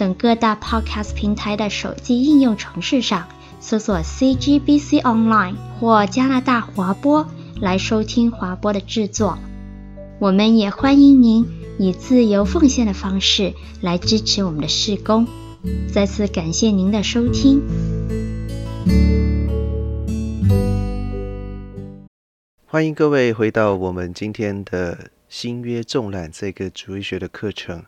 等各大 Podcast 平台的手机应用程式上搜索 CGBC Online 或加拿大华播来收听华播的制作。我们也欢迎您以自由奉献的方式来支持我们的事工。再次感谢您的收听。欢迎各位回到我们今天的新约纵览这个主义学的课程。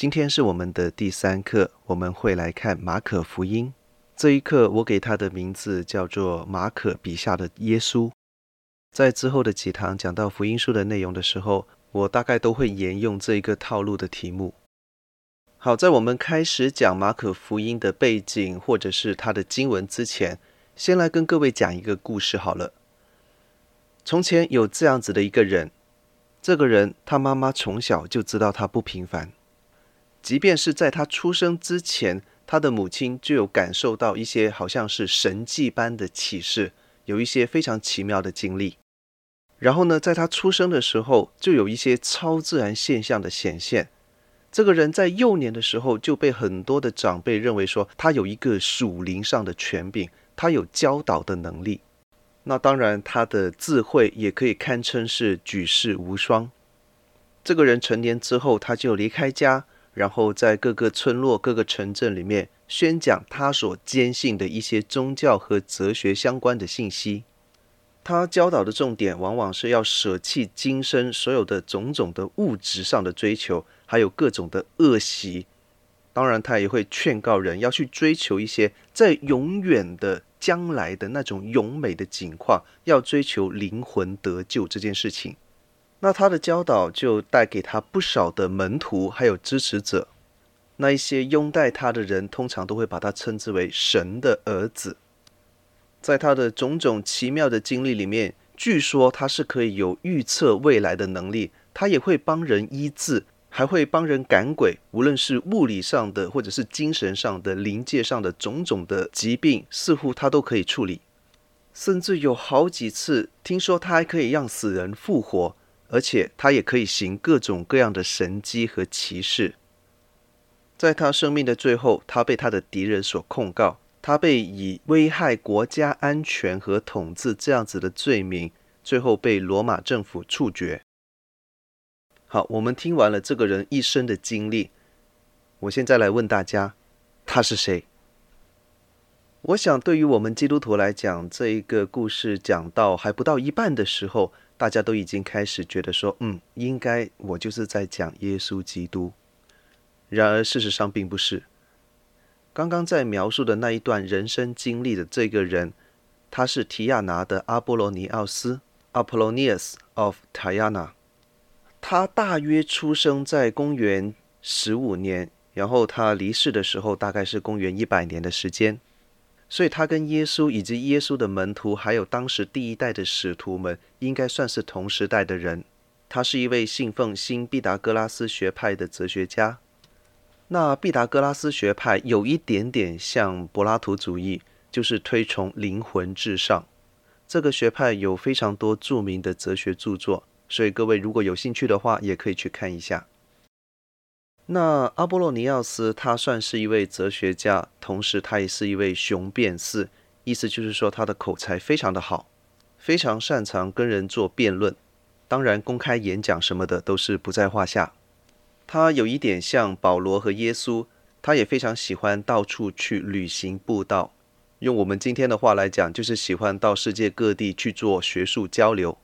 今天是我们的第三课，我们会来看马可福音。这一课我给他的名字叫做马可笔下的耶稣。在之后的几堂讲到福音书的内容的时候，我大概都会沿用这一个套路的题目。好，在我们开始讲马可福音的背景或者是他的经文之前，先来跟各位讲一个故事好了。从前有这样子的一个人，这个人他妈妈从小就知道他不平凡。即便是在他出生之前，他的母亲就有感受到一些好像是神迹般的启示，有一些非常奇妙的经历。然后呢，在他出生的时候，就有一些超自然现象的显现。这个人在幼年的时候就被很多的长辈认为说，他有一个属灵上的权柄，他有教导的能力。那当然，他的智慧也可以堪称是举世无双。这个人成年之后，他就离开家。然后在各个村落、各个城镇里面宣讲他所坚信的一些宗教和哲学相关的信息。他教导的重点往往是要舍弃今生所有的种种的物质上的追求，还有各种的恶习。当然，他也会劝告人要去追求一些在永远的将来的那种永美的景况，要追求灵魂得救这件事情。那他的教导就带给他不少的门徒，还有支持者。那一些拥戴他的人，通常都会把他称之为神的儿子。在他的种种奇妙的经历里面，据说他是可以有预测未来的能力。他也会帮人医治，还会帮人赶鬼。无论是物理上的，或者是精神上的、灵界上的种种的疾病，似乎他都可以处理。甚至有好几次，听说他还可以让死人复活。而且他也可以行各种各样的神迹和奇事。在他生命的最后，他被他的敌人所控告，他被以危害国家安全和统治这样子的罪名，最后被罗马政府处决。好，我们听完了这个人一生的经历，我现在来问大家，他是谁？我想，对于我们基督徒来讲，这一个故事讲到还不到一半的时候，大家都已经开始觉得说，嗯，应该我就是在讲耶稣基督。然而事实上并不是。刚刚在描述的那一段人生经历的这个人，他是提亚拿的阿波罗尼奥斯 （Apollonius of Tyana）。他大约出生在公元十五年，然后他离世的时候大概是公元一百年的时间。所以，他跟耶稣以及耶稣的门徒，还有当时第一代的使徒们，应该算是同时代的人。他是一位信奉新毕达哥拉斯学派的哲学家。那毕达哥拉斯学派有一点点像柏拉图主义，就是推崇灵魂至上。这个学派有非常多著名的哲学著作，所以各位如果有兴趣的话，也可以去看一下。那阿波罗尼奥斯他算是一位哲学家，同时他也是一位雄辩士，意思就是说他的口才非常的好，非常擅长跟人做辩论，当然公开演讲什么的都是不在话下。他有一点像保罗和耶稣，他也非常喜欢到处去旅行布道，用我们今天的话来讲，就是喜欢到世界各地去做学术交流。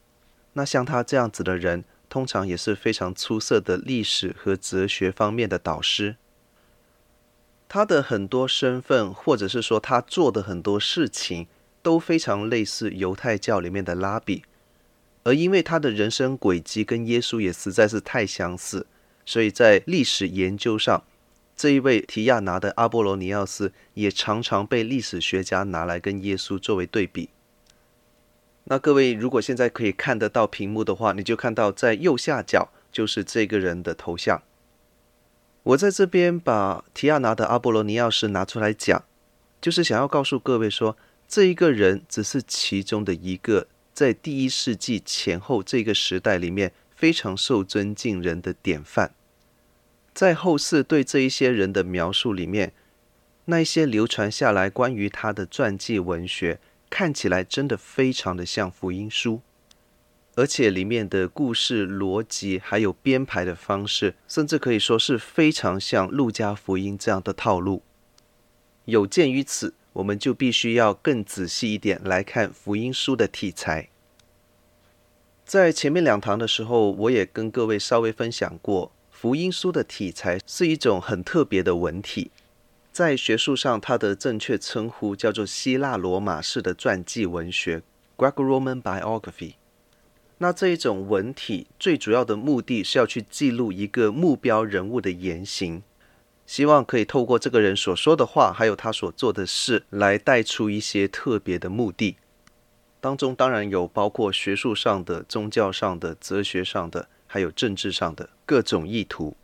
那像他这样子的人，通常也是非常出色的历史和哲学方面的导师。他的很多身份，或者是说他做的很多事情，都非常类似犹太教里面的拉比。而因为他的人生轨迹跟耶稣也实在是太相似，所以在历史研究上，这一位提亚拿的阿波罗尼奥斯也常常被历史学家拿来跟耶稣作为对比。那各位如果现在可以看得到屏幕的话，你就看到在右下角就是这个人的头像。我在这边把提亚拿的阿波罗尼奥斯拿出来讲，就是想要告诉各位说，这一个人只是其中的一个，在第一世纪前后这个时代里面非常受尊敬人的典范。在后世对这一些人的描述里面，那一些流传下来关于他的传记文学，看起来真的非常的像福音书，而且里面的故事逻辑还有编排的方式，甚至可以说是非常像路加福音这样的套路。有鉴于此，我们就必须要更仔细一点来看福音书的题材。在前面两堂的时候，我也跟各位稍微分享过。福音书的题材是一种很特别的文体，在学术上，它的正确称呼叫做希腊罗马式的传记文学 （Greco-Roman biography）。那这一种文体最主要的目的是要去记录一个目标人物的言行，希望可以透过这个人所说的话，还有他所做的事，来带出一些特别的目的。当中当然有包括学术上的、宗教上的、哲学上的。还有政治上的各种意图。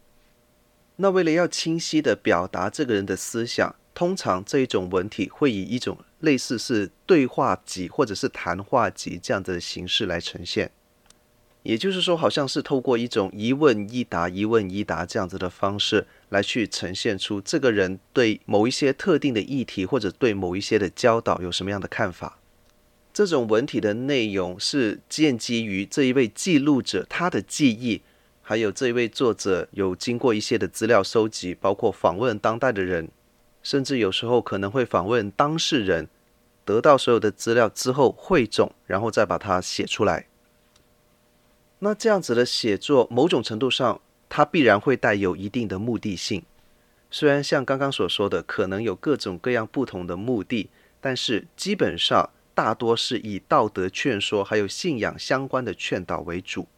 那为了要清晰地表达这个人的思想，通常这一种文体会以一种类似是对话集或者是谈话集这样的形式来呈现。也就是说，好像是透过一种一问一答、一问一答这样子的方式来去呈现出这个人对某一些特定的议题或者对某一些的教导有什么样的看法。这种文体的内容是建基于这一位记录者他的记忆，还有这位作者有经过一些的资料收集，包括访问当代的人，甚至有时候可能会访问当事人，得到所有的资料之后汇总，然后再把它写出来。那这样子的写作，某种程度上，它必然会带有一定的目的性。虽然像刚刚所说的，可能有各种各样不同的目的，但是基本上。大多是以道德劝说还有信仰相关的劝导为主。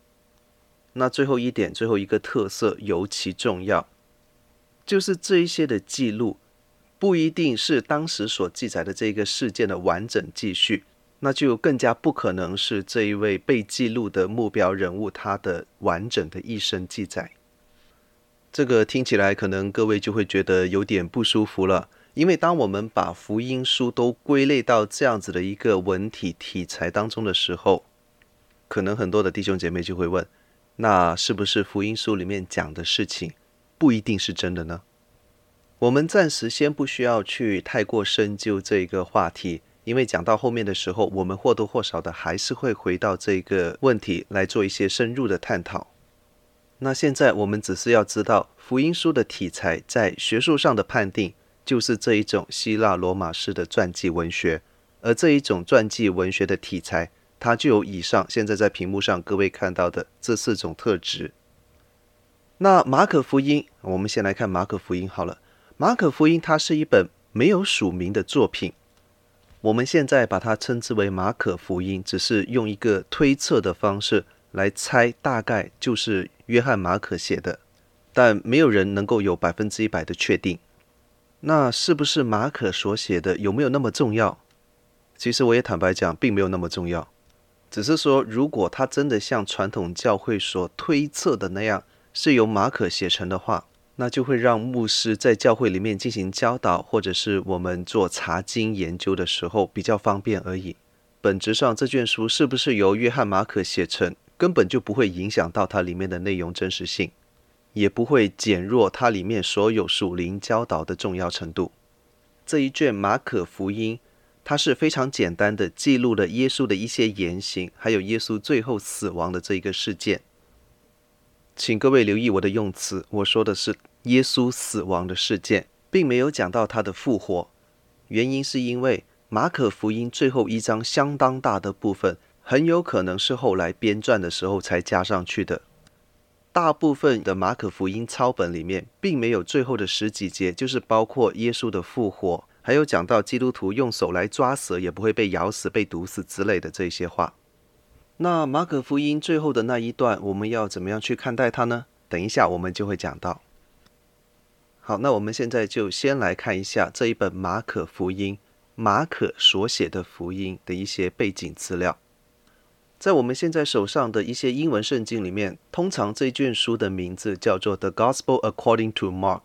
那最后一点，最后一个特色尤其重要，就是这一些的记录不一定是当时所记载的这个事件的完整记叙，那就更加不可能是这一位被记录的目标人物他的完整的一生记载。这个听起来可能各位就会觉得有点不舒服了。因为当我们把福音书都归类到这样子的一个文体题材当中的时候，可能很多的弟兄姐妹就会问：那是不是福音书里面讲的事情不一定是真的呢？我们暂时先不需要去太过深究这一个话题，因为讲到后面的时候，我们或多或少的还是会回到这个问题来做一些深入的探讨。那现在我们只是要知道福音书的题材在学术上的判定。就是这一种希腊罗马式的传记文学，而这一种传记文学的题材，它就有以上现在在屏幕上各位看到的这四种特质。那马可福音，我们先来看马可福音好了。马可福音它是一本没有署名的作品，我们现在把它称之为马可福音，只是用一个推测的方式来猜，大概就是约翰马可写的，但没有人能够有百分之一百的确定。那是不是马可所写的有没有那么重要？其实我也坦白讲，并没有那么重要。只是说，如果他真的像传统教会所推测的那样，是由马可写成的话，那就会让牧师在教会里面进行教导，或者是我们做查经研究的时候比较方便而已。本质上，这卷书是不是由约翰马可写成，根本就不会影响到它里面的内容真实性。也不会减弱它里面所有属灵教导的重要程度。这一卷马可福音，它是非常简单的记录了耶稣的一些言行，还有耶稣最后死亡的这一个事件。请各位留意我的用词，我说的是耶稣死亡的事件，并没有讲到他的复活。原因是因为马可福音最后一章相当大的部分，很有可能是后来编撰的时候才加上去的。大部分的马可福音抄本里面，并没有最后的十几节，就是包括耶稣的复活，还有讲到基督徒用手来抓蛇也不会被咬死、被毒死之类的这些话。那马可福音最后的那一段，我们要怎么样去看待它呢？等一下我们就会讲到。好，那我们现在就先来看一下这一本马可福音，马可所写的福音的一些背景资料。在我们现在手上的一些英文圣经里面，通常这卷书的名字叫做《The Gospel According to Mark》。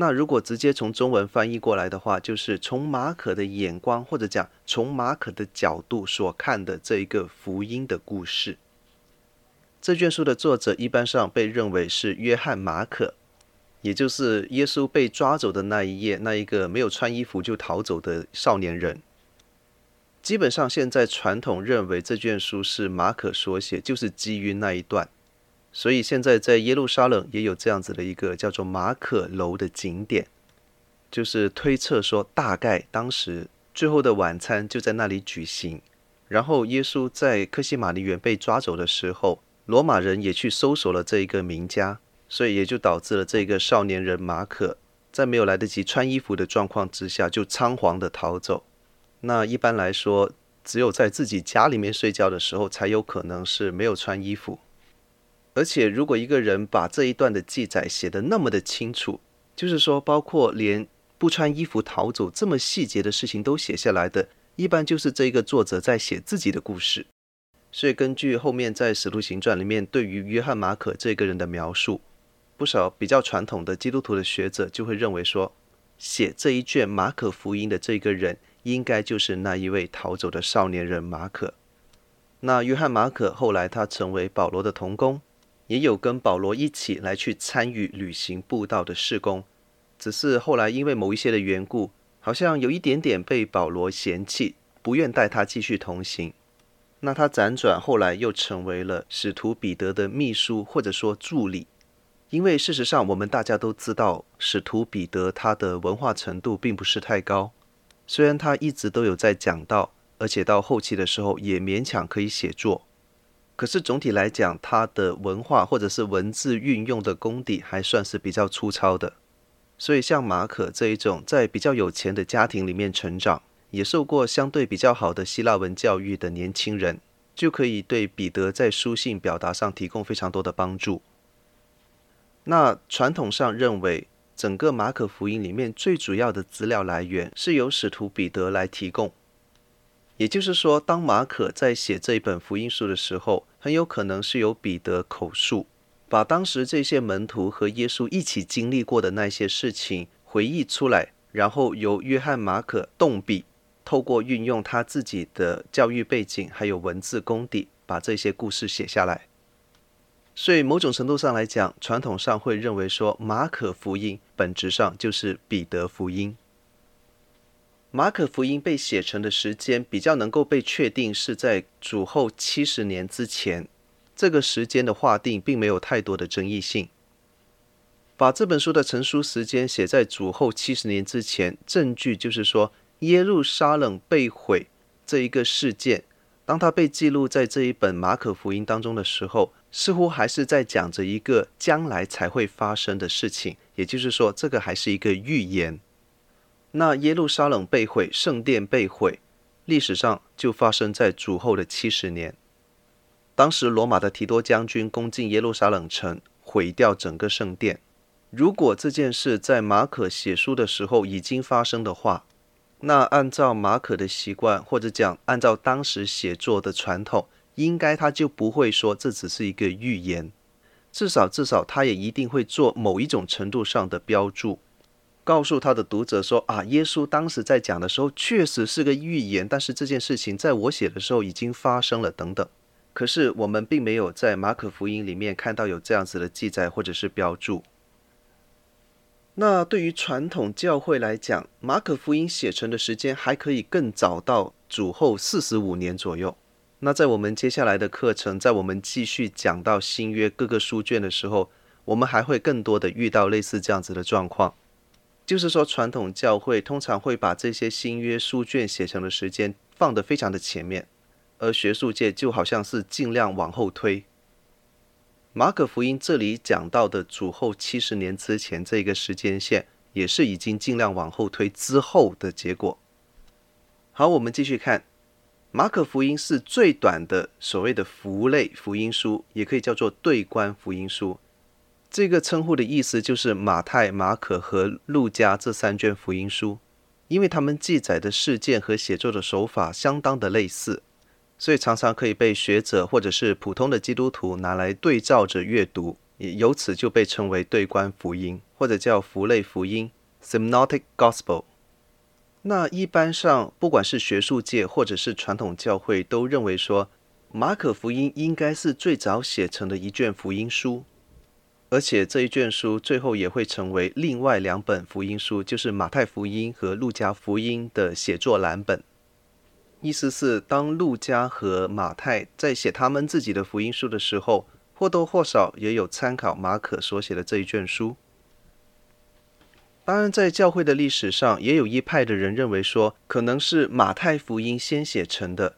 那如果直接从中文翻译过来的话，就是从马可的眼光，或者讲从马可的角度所看的这一个福音的故事。这卷书的作者一般上被认为是约翰马可。也就是耶稣被抓走的那一夜，那一个没有穿衣服就逃走的少年人。基本上，现在传统认为这卷书是马可所写，就是基于那一段。所以现在在耶路撒冷也有这样子的一个叫做马可楼的景点，就是推测说，大概当时最后的晚餐就在那里举行。然后耶稣在客西马尼园被抓走的时候，罗马人也去搜索了这一个名家。所以也就导致了这个少年人马可在没有来得及穿衣服的状况之下，就仓皇的逃走。那一般来说，只有在自己家里面睡觉的时候，才有可能是没有穿衣服。而且，如果一个人把这一段的记载写得那么的清楚，就是说，包括连不穿衣服逃走这么细节的事情都写下来的，一般就是这个作者在写自己的故事。所以，根据后面在《使徒行传》里面对于约翰马可这个人的描述。不少比较传统的基督徒的学者就会认为说，写这一卷马可福音的这个人，应该就是那一位逃走的少年人马可。那约翰马可后来他成为保罗的同工，也有跟保罗一起来去参与旅行布道的事工，只是后来因为某一些的缘故，好像有一点点被保罗嫌弃，不愿带他继续同行。那他辗转后来又成为了使徒彼得的秘书或者说助理。因为事实上，我们大家都知道，使徒彼得他的文化程度并不是太高。虽然他一直都有在讲道，而且到后期的时候也勉强可以写作，可是总体来讲，他的文化或者是文字运用的功底还算是比较粗糙的。所以像马可这一种在比较有钱的家庭里面成长，也受过相对比较好的希腊文教育的年轻人，就可以对彼得在书信表达上提供非常多的帮助。那传统上认为，整个马可福音里面最主要的资料来源是由使徒彼得来提供。也就是说，当马可在写这一本福音书的时候，很有可能是由彼得口述，把当时这些门徒和耶稣一起经历过的那些事情回忆出来，然后由约翰马可动笔，透过运用他自己的教育背景还有文字功底，把这些故事写下来。所以，某种程度上来讲，传统上会认为说，马可福音本质上就是彼得福音。马可福音被写成的时间比较能够被确定是在主后七十年之前，这个时间的划定并没有太多的争议性。把这本书的成书时间写在主后七十年之前，证据就是说，耶路撒冷被毁这一个事件，当它被记录在这一本马可福音当中的时候。似乎还是在讲着一个将来才会发生的事情，也就是说，这个还是一个预言。那耶路撒冷被毁，圣殿被毁，历史上就发生在主后的七十年。当时罗马的提多将军攻进耶路撒冷城，毁掉整个圣殿。如果这件事在马可写书的时候已经发生的话，那按照马可的习惯，或者讲按照当时写作的传统。应该他就不会说这只是一个预言，至少至少他也一定会做某一种程度上的标注，告诉他的读者说啊，耶稣当时在讲的时候确实是个预言，但是这件事情在我写的时候已经发生了等等。可是我们并没有在马可福音里面看到有这样子的记载或者是标注。那对于传统教会来讲，马可福音写成的时间还可以更早到主后四十五年左右。那在我们接下来的课程，在我们继续讲到新约各个书卷的时候，我们还会更多的遇到类似这样子的状况，就是说传统教会通常会把这些新约书卷写成的时间放得非常的前面，而学术界就好像是尽量往后推。马可福音这里讲到的主后七十年之前这个时间线，也是已经尽量往后推之后的结果。好，我们继续看。马可福音是最短的所谓的符类福音书，也可以叫做对观福音书。这个称呼的意思就是马太、马可和路加这三卷福音书，因为他们记载的事件和写作的手法相当的类似，所以常常可以被学者或者是普通的基督徒拿来对照着阅读，也由此就被称为对观福音，或者叫福类福音 （Synoptic Gospel）。那一般上，不管是学术界或者是传统教会，都认为说，马可福音应该是最早写成的一卷福音书。而且这一卷书最后也会成为另外两本福音书，就是马太福音和路加福音的写作蓝本。意思是，当路加和马太在写他们自己的福音书的时候，或多或少也有参考马可所写的这一卷书。当然，在教会的历史上，也有一派的人认为说，可能是马太福音先写成的，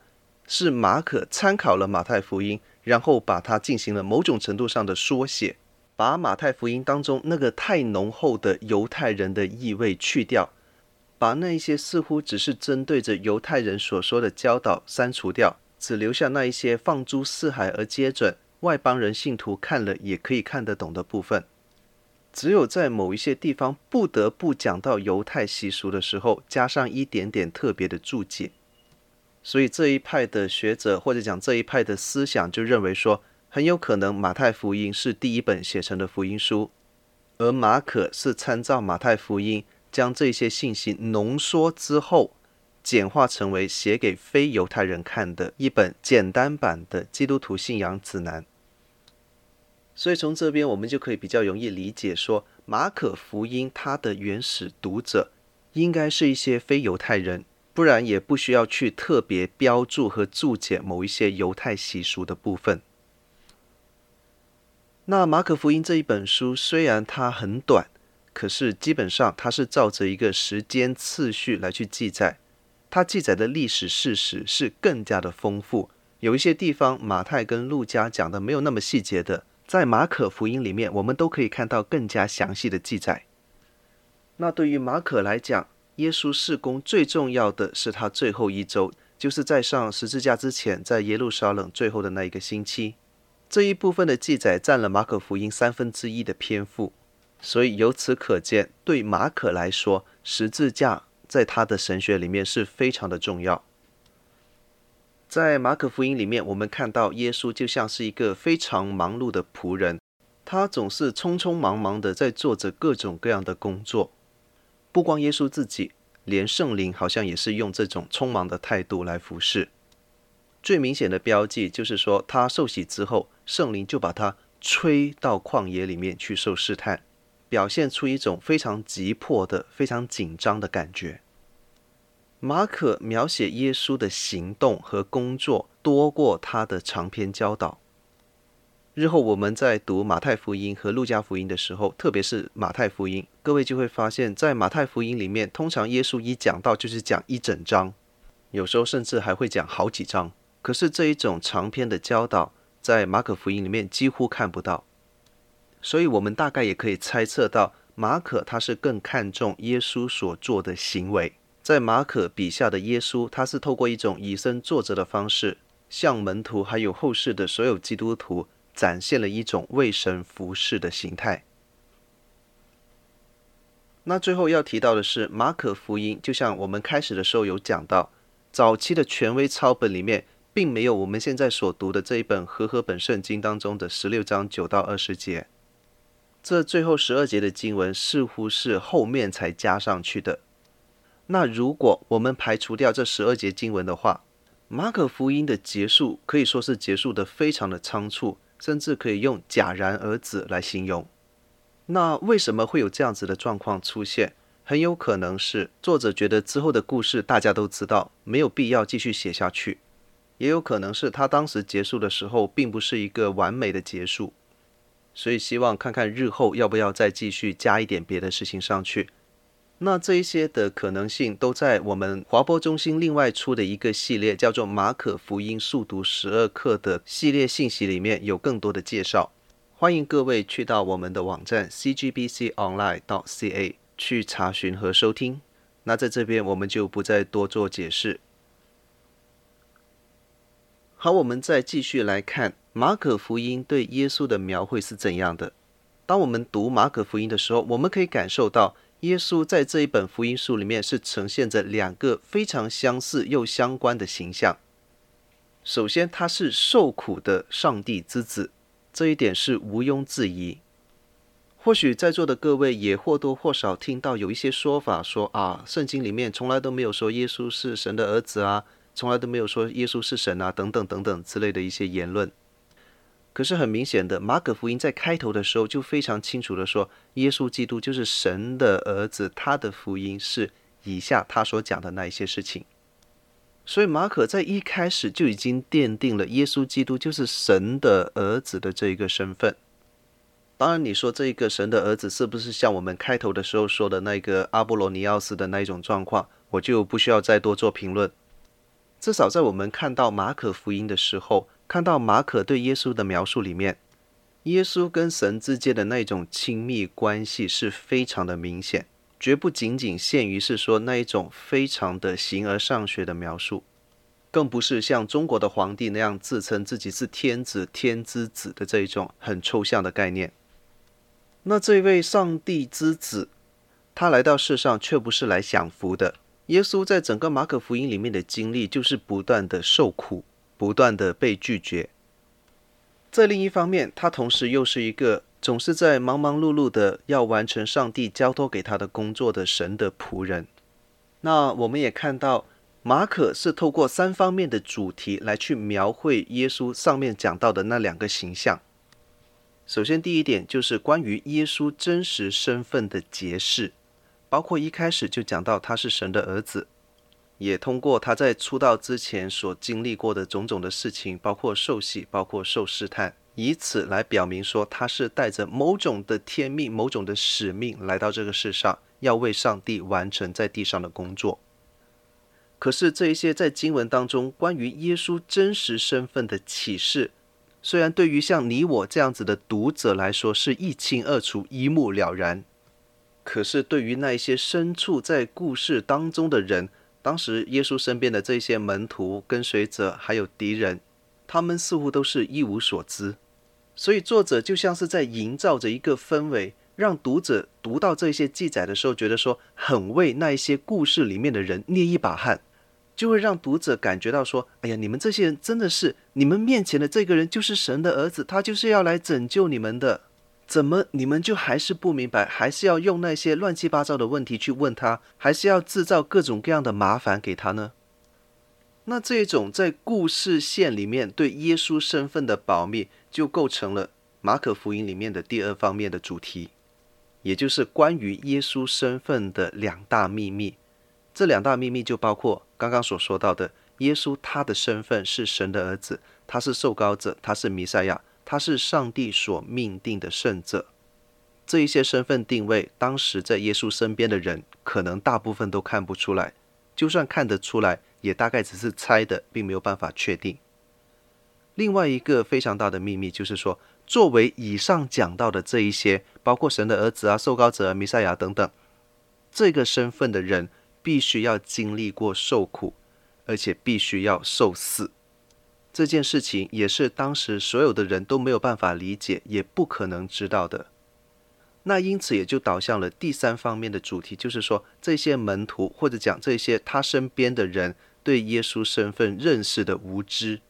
是马可参考了马太福音，然后把它进行了某种程度上的缩写。把马太福音当中那个太浓厚的犹太人的意味去掉，把那一些似乎只是针对着犹太人所说的教导删除掉，只留下那一些放诸四海而皆准、外邦人信徒看了也可以看得懂的部分。只有在某一些地方不得不讲到犹太习俗的时候，加上一点点特别的注解。所以这一派的学者或者讲这一派的思想就认为说，很有可能马太福音是第一本写成的福音书，而马可是参照马太福音，将这些信息浓缩之后，简化成为写给非犹太人看的一本简单版的基督徒信仰指南。所以从这边我们就可以比较容易理解说，马可福音它的原始读者应该是一些非犹太人，不然也不需要去特别标注和注解某一些犹太习俗的部分。那马可福音这一本书虽然它很短，可是基本上它是照着一个时间次序来去记载，它记载的历史事实是更加的丰富。有一些地方马太跟路加讲的没有那么细节的，在马可福音里面我们都可以看到更加详细的记载。那对于马可来讲，耶稣事工最重要的是他最后一周，就是在上十字架之前，在耶路撒冷最后的那一个星期。这一部分的记载占了马可福音三分之一的篇幅，所以由此可见，对马可来说，十字架在他的神学里面是非常的重要。在马可福音里面，我们看到耶稣就像是一个非常忙碌的仆人，他总是匆匆忙忙的在做着各种各样的工作。不光耶稣自己，连圣灵好像也是用这种匆忙的态度来服侍。最明显的标记就是说，他受洗之后，圣灵就把他吹到旷野里面去受试探，表现出一种非常急迫的、非常紧张的感觉。马可描写耶稣的行动和工作多过他的长篇教导。日后我们在读马太福音和路加福音的时候，特别是马太福音，各位就会发现，在马太福音里面，通常耶稣一讲到就是讲一整章，有时候甚至还会讲好几章。可是这一种长篇的教导，在马可福音里面几乎看不到，所以我们大概也可以猜测到，马可他是更看重耶稣所做的行为。在马可笔下的耶稣，他是透过一种以身作则的方式，向门徒还有后世的所有基督徒展现了一种为神服侍的形态。那最后要提到的是，马可福音就像我们开始的时候有讲到，早期的权威抄本里面。并没有我们现在所读的这一本和合本圣经当中的十六章九到二十节，这最后十二节的经文似乎是后面才加上去的。那如果我们排除掉这十二节经文的话，马可福音的结束可以说是结束得非常的仓促，甚至可以用戛然而止来形容。那为什么会有这样子的状况出现？很有可能是作者觉得之后的故事大家都知道，没有必要继续写下去。也有可能是他当时结束的时候，并不是一个完美的结束，所以希望看看日后要不要再继续加一点别的事情上去。那这一些的可能性都在我们华波中心另外出的一个系列，叫做《马可福音速读十二课》的系列信息里面有更多的介绍。欢迎各位去到我们的网站 cgbconline.ca 去查询和收听。那在这边我们就不再多做解释。好，我们再继续来看马可福音对耶稣的描绘是怎样的。当我们读马可福音的时候，我们可以感受到，耶稣在这一本福音书里面是呈现着两个非常相似又相关的形象。首先，他是受苦的上帝之子，这一点是毋庸置疑。或许在座的各位也或多或少听到有一些说法说啊，圣经里面从来都没有说耶稣是神的儿子啊，从来都没有说耶稣是神啊，等等等等之类的一些言论。可是很明显的，马可福音在开头的时候就非常清楚的说，耶稣基督就是神的儿子，他的福音是以下他所讲的那一些事情。所以马可在一开始就已经奠定了耶稣基督就是神的儿子的这一个身份。当然，你说这一个神的儿子是不是像我们开头的时候说的那个阿波罗尼奥斯的那一种状况，我就不需要再多做评论。至少在我们看到马可福音的时候，看到马可对耶稣的描述里面，耶稣跟神之间的那种亲密关系是非常的明显，绝不仅仅限于是说那一种非常的形而上学的描述，更不是像中国的皇帝那样自称自己是天子、天之子的这一种很抽象的概念。那这位上帝之子，他来到世上却不是来享福的。耶稣在整个马可福音里面的经历，就是不断的受苦，不断的被拒绝。在另一方面，他同时又是一个总是在忙忙碌碌的要完成上帝交托给他的工作的神的仆人。那我们也看到，马可是透过三方面的主题来去描绘耶稣上面讲到的那两个形象。首先，第一点就是关于耶稣真实身份的揭示，包括一开始就讲到他是神的儿子，也通过他在出道之前所经历过的种种的事情，包括受洗，包括受试探，以此来表明说他是带着某种的天命、某种的使命来到这个世上，要为上帝完成在地上的工作。可是这一些在经文当中关于耶稣真实身份的启示。虽然对于像你我这样子的读者来说是一清二楚、一目了然，可是对于那一些身处在故事当中的人，当时耶稣身边的这些门徒、跟随者还有敌人，他们似乎都是一无所知。所以作者就像是在营造着一个氛围，让读者读到这些记载的时候，觉得说很为那一些故事里面的人捏一把汗。就会让读者感觉到说：“哎呀，你们这些人真的是，你们面前的这个人就是神的儿子，他就是要来拯救你们的。怎么你们就还是不明白，还是要用那些乱七八糟的问题去问他，还是要制造各种各样的麻烦给他呢？”那这种在故事线里面对耶稣身份的保密，就构成了马可福音里面的第二方面的主题，也就是关于耶稣身份的两大秘密。这两大秘密就包括刚刚所说到的，耶稣他的身份是神的儿子，他是受膏者，他是弥赛亚，他是上帝所命定的圣者。这一些身份定位，当时在耶稣身边的人，可能大部分都看不出来，就算看得出来，也大概只是猜的，并没有办法确定。另外一个非常大的秘密，就是说，作为以上讲到的这一些，包括神的儿子啊、受膏者、弥赛亚等等，这个身份的人。必须要经历过受苦，而且必须要受死，这件事情也是当时所有的人都没有办法理解，也不可能知道的。那因此也就导向了第三方面的主题，就是说，这些门徒或者讲这些他身边的人对耶稣身份认识的无知。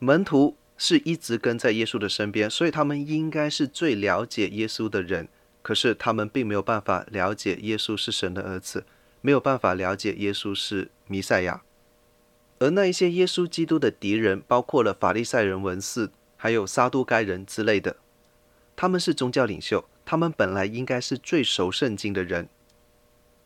门徒是一直跟在耶稣的身边，所以他们应该是最了解耶稣的人，可是他们并没有办法了解耶稣是神的儿子。没有办法了解耶稣是弥赛亚，而那一些耶稣基督的敌人，包括了法利赛人、文士，还有撒都该人之类的，他们是宗教领袖，他们本来应该是最熟圣经的人。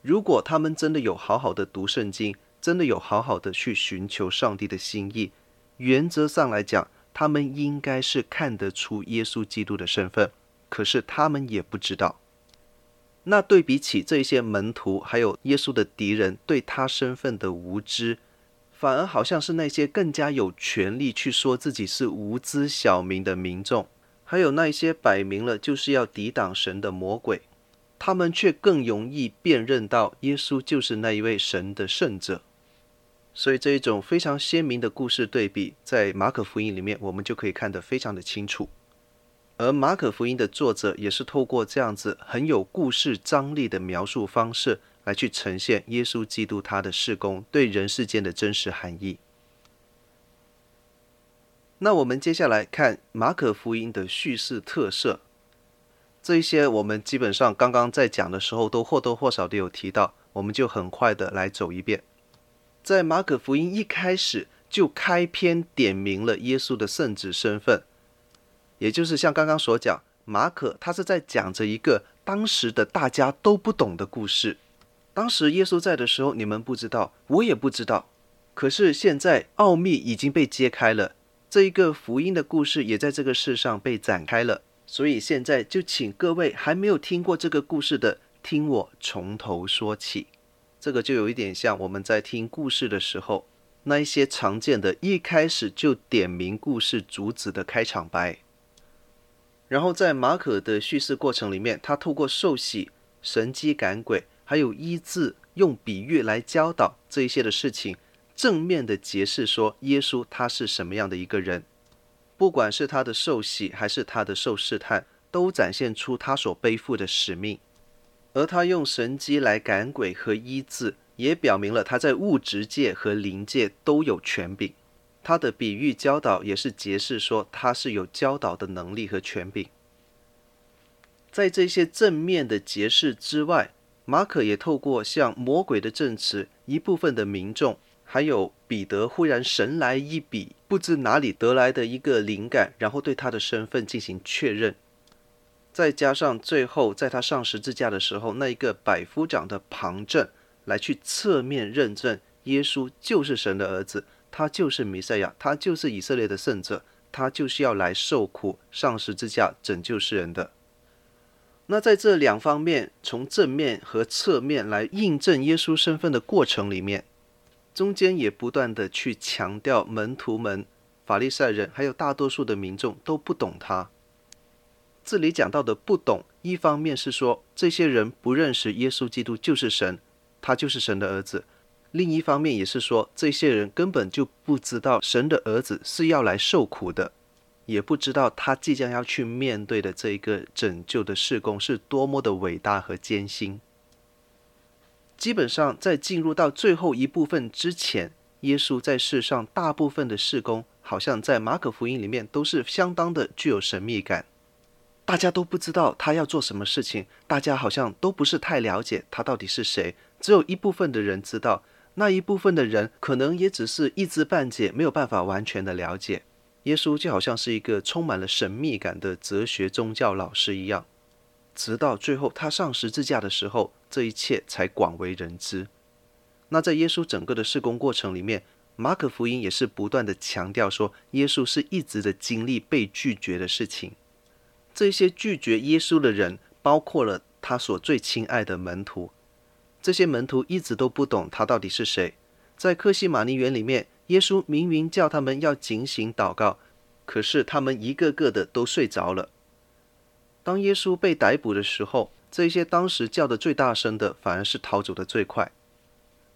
如果他们真的有好好的读圣经，真的有好好的去寻求上帝的心意，原则上来讲，他们应该是看得出耶稣基督的身份，可是他们也不知道。那对比起这些门徒，还有耶稣的敌人对他身份的无知，反而好像是那些更加有权力去说自己是无知小民的民众，还有那些摆明了就是要抵挡神的魔鬼，他们却更容易辨认到耶稣就是那一位神的圣者。所以这一种非常鲜明的故事对比，在马可福音里面我们就可以看得非常的清楚。而马可福音的作者也是透过这样子很有故事张力的描述方式，来去呈现耶稣基督他的事工对人世间的真实含义。那我们接下来看马可福音的叙事特色，这一些我们基本上刚刚在讲的时候都或多或少的有提到，我们就很快的来走一遍。在马可福音一开始就开篇点明了耶稣的圣子身份。也就是像刚刚所讲，马可他是在讲着一个当时的大家都不懂的故事。当时耶稣在的时候，你们不知道，我也不知道。可是现在奥秘已经被揭开了，这一个福音的故事也在这个世上被展开了。所以现在就请各位还没有听过这个故事的，听我从头说起。这个就有一点像我们在听故事的时候，那一些常见的一开始就点明故事主旨的开场白。然后在马可的叙事过程里面，他透过受洗、神迹赶鬼，还有医治，用比喻来教导这一些的事情，正面的解释说耶稣他是什么样的一个人。不管是他的受洗还是他的受试探，都展现出他所背负的使命。而他用神迹来赶鬼和医治，也表明了他在物质界和灵界都有权柄。他的比喻教导也是解释说他是有教导的能力和权柄。在这些正面的解释之外，马可也透过向魔鬼的证词、一部分的民众，还有彼得忽然神来一笔，不知哪里得来的一个灵感，然后对他的身份进行确认。再加上最后在他上十字架的时候，那一个百夫长的旁证，来去侧面认证耶稣就是神的儿子。他就是弥赛亚，他就是以色列的圣者，他就是要来受苦、上十字架拯救世人的。那在这两方面，从正面和侧面来印证耶稣身份的过程里面，中间也不断的去强调门徒们、法利赛人还有大多数的民众都不懂他。这里讲到的不懂，一方面是说这些人不认识耶稣基督就是神，他就是神的儿子。另一方面也是说，这些人根本就不知道神的儿子是要来受苦的，也不知道他即将要去面对的这一个拯救的事工是多么的伟大和艰辛。基本上，在进入到最后一部分之前，耶稣在世上大部分的事工，好像在马可福音里面都是相当的具有神秘感，大家都不知道他要做什么事情，大家好像都不是太了解他到底是谁，只有一部分的人知道。那一部分的人可能也只是一知半解，没有办法完全的了解。耶稣就好像是一个充满了神秘感的哲学宗教老师一样，直到最后他上十字架的时候，这一切才广为人知。那在耶稣整个的事工过程里面，马可福音也是不断的强调说，耶稣是一直的经历被拒绝的事情。这些拒绝耶稣的人，包括了他所最亲爱的门徒。这些门徒一直都不懂他到底是谁。在克西马尼园里面，耶稣明明叫他们要警醒祷告，可是他们一个个的都睡着了。当耶稣被逮捕的时候，这些当时叫得最大声的，反而是逃走的最快。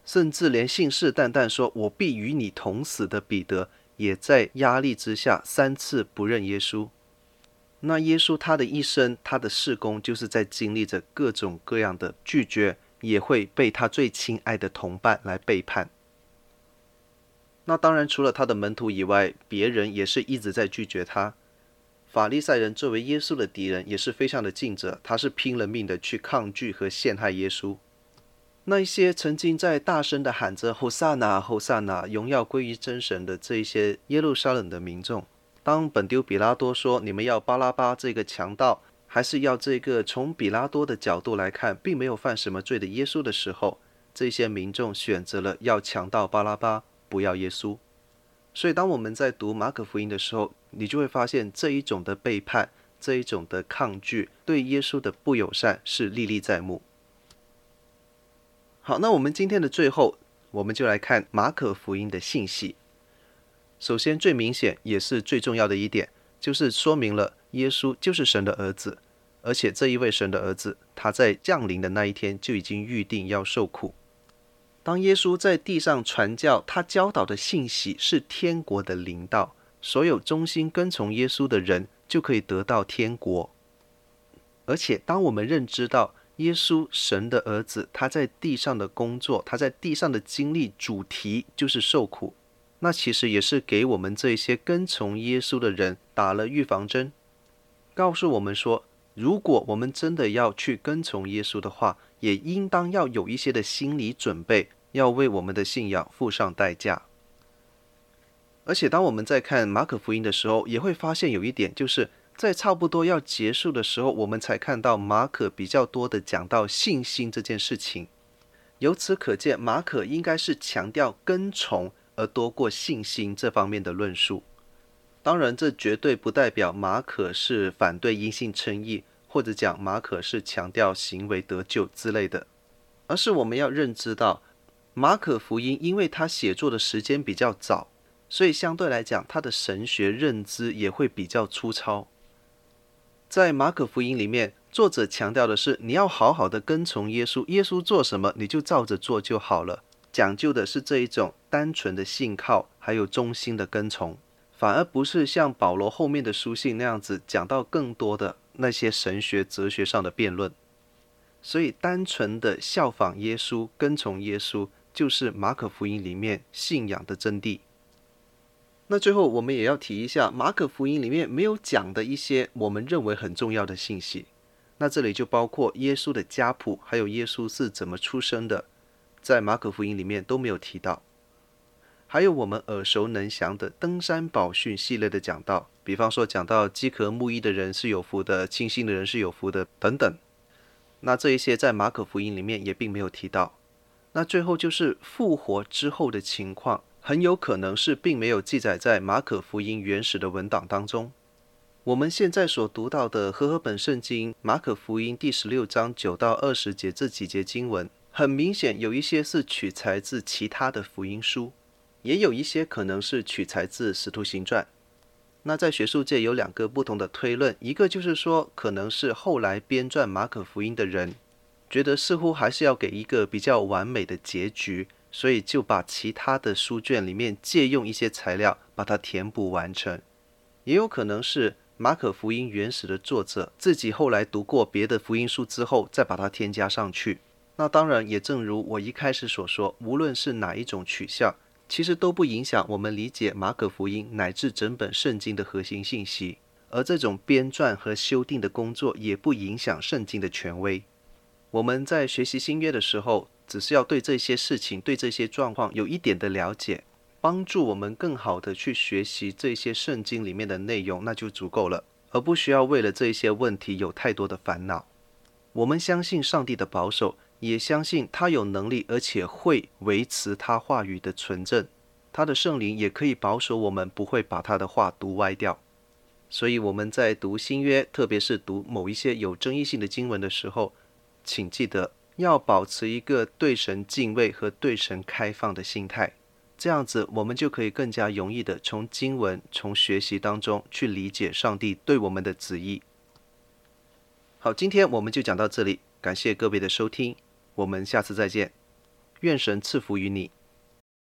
甚至连信誓旦旦说“我必与你同死”的彼得，也在压力之下三次不认耶稣。那耶稣他的一生，他的事工，就是在经历着各种各样的拒绝。也会被他最亲爱的同伴来背叛。那当然，除了他的门徒以外，别人也是一直在拒绝他。法利赛人作为耶稣的敌人，也是非常的尽责，他是拼了命的去抗拒和陷害耶稣。那一些曾经在大声的喊着“侯萨那，侯萨那，荣耀归于真神”的这一些耶路撒冷的民众，当本丢比拉多说：“你们要巴拉巴这个强盗。”还是要这个从比拉多的角度来看，并没有犯什么罪的耶稣的时候，这些民众选择了要强盗巴拉巴，不要耶稣。所以，当我们在读马可福音的时候，你就会发现这一种的背叛，这一种的抗拒，对耶稣的不友善是历历在目。好，那我们今天的最后，我们就来看马可福音的信息。首先，最明显也是最重要的一点，就是说明了耶稣就是神的儿子。而且这一位神的儿子，他在降临的那一天就已经预定要受苦。当耶稣在地上传教，他教导的信息是天国的临到，所有忠心跟从耶稣的人就可以得到天国。而且，当我们认知到耶稣神的儿子他在地上的工作，他在地上的经历主题就是受苦，那其实也是给我们这些跟从耶稣的人打了预防针，告诉我们说，如果我们真的要去跟从耶稣的话，也应当要有一些的心理准备，要为我们的信仰付上代价。而且，当我们在看马可福音的时候，也会发现有一点，就是在差不多要结束的时候，我们才看到马可比较多的讲到信心这件事情。由此可见，马可应该是强调跟从而多过信心这方面的论述。当然，这绝对不代表马可是反对因信称义，或者讲马可是强调行为得救之类的，而是我们要认知到，马可福音因为他写作的时间比较早，所以相对来讲，他的神学认知也会比较粗糙。在马可福音里面，作者强调的是你要好好的跟从耶稣，耶稣做什么你就照着做就好了，讲究的是这一种单纯的信靠，还有忠心的跟从。反而不是像保罗后面的书信那样子讲到更多的那些神学、哲学上的辩论，所以单纯的效仿耶稣、跟从耶稣，就是马可福音里面信仰的真谛。那最后我们也要提一下马可福音里面没有讲的一些我们认为很重要的信息。那这里就包括耶稣的家谱，还有耶稣是怎么出生的，在马可福音里面都没有提到。还有我们耳熟能详的登山宝训系列的讲道，比方说讲到饥渴慕义的人是有福的，清心的人是有福的等等。那这一些在马可福音里面也并没有提到。那最后就是复活之后的情况，很有可能是并没有记载在马可福音原始的文档当中。我们现在所读到的和合本圣经马可福音第十六章九到二十节这几节经文，很明显有一些是取材自其他的福音书。也有一些可能是取材自《使徒行传》。那在学术界有两个不同的推论，一个就是说，可能是后来编撰马可福音的人，觉得似乎还是要给一个比较完美的结局，所以就把其他的书卷里面借用一些材料，把它填补完成。也有可能是马可福音原始的作者自己后来读过别的福音书之后，再把它添加上去。那当然，也正如我一开始所说，无论是哪一种取向。其实都不影响我们理解马可福音乃至整本圣经的核心信息，而这种编撰和修订的工作也不影响圣经的权威。我们在学习新约的时候，只是要对这些事情、对这些状况有一点的了解，帮助我们更好的去学习这些圣经里面的内容，那就足够了，而不需要为了这些问题有太多的烦恼。我们相信上帝的保守。也相信他有能力，而且会维持他话语的纯正。他的圣灵也可以保守我们，不会把他的话读歪掉。所以我们在读新约，特别是读某一些有争议性的经文的时候，请记得要保持一个对神敬畏和对神开放的心态。这样子，我们就可以更加容易的从经文、从学习当中去理解上帝对我们的旨意。好，今天我们就讲到这里，感谢各位的收听。我们下次再见，愿神赐福于你。